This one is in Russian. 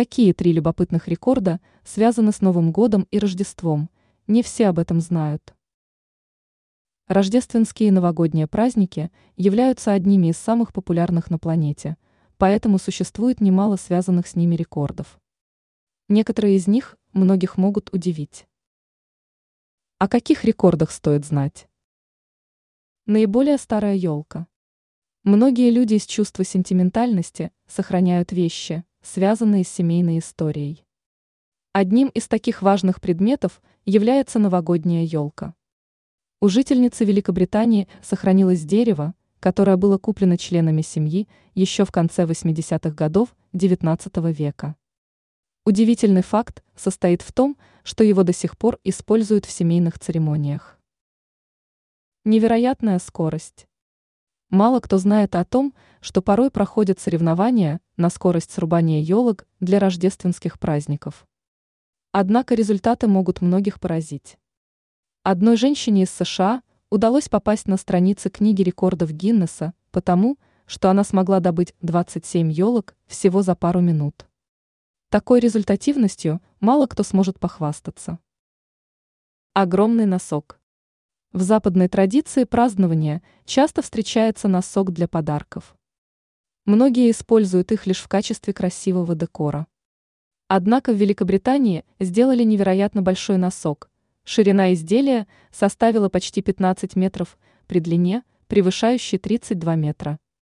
Какие три любопытных рекорда связаны с Новым годом и Рождеством? Не все об этом знают. Рождественские и новогодние праздники являются одними из самых популярных на планете, поэтому существует немало связанных с ними рекордов. Некоторые из них многих могут удивить. О каких рекордах стоит знать? Наиболее старая елка. Многие люди из чувства сентиментальности сохраняют вещи, связанные с семейной историей. Одним из таких важных предметов является новогодняя елка. У жительницы Великобритании сохранилось дерево, которое было куплено членами семьи еще в конце 80-х годов XIX века. Удивительный факт состоит в том, что его до сих пор используют в семейных церемониях. Невероятная скорость. Мало кто знает о том, что порой проходят соревнования на скорость срубания елок для рождественских праздников. Однако результаты могут многих поразить. Одной женщине из США удалось попасть на страницы книги рекордов Гиннесса, потому, что она смогла добыть 27 елок всего за пару минут. Такой результативностью мало кто сможет похвастаться. Огромный носок. В западной традиции празднования часто встречается носок для подарков. Многие используют их лишь в качестве красивого декора. Однако в Великобритании сделали невероятно большой носок. Ширина изделия составила почти 15 метров, при длине превышающей 32 метра.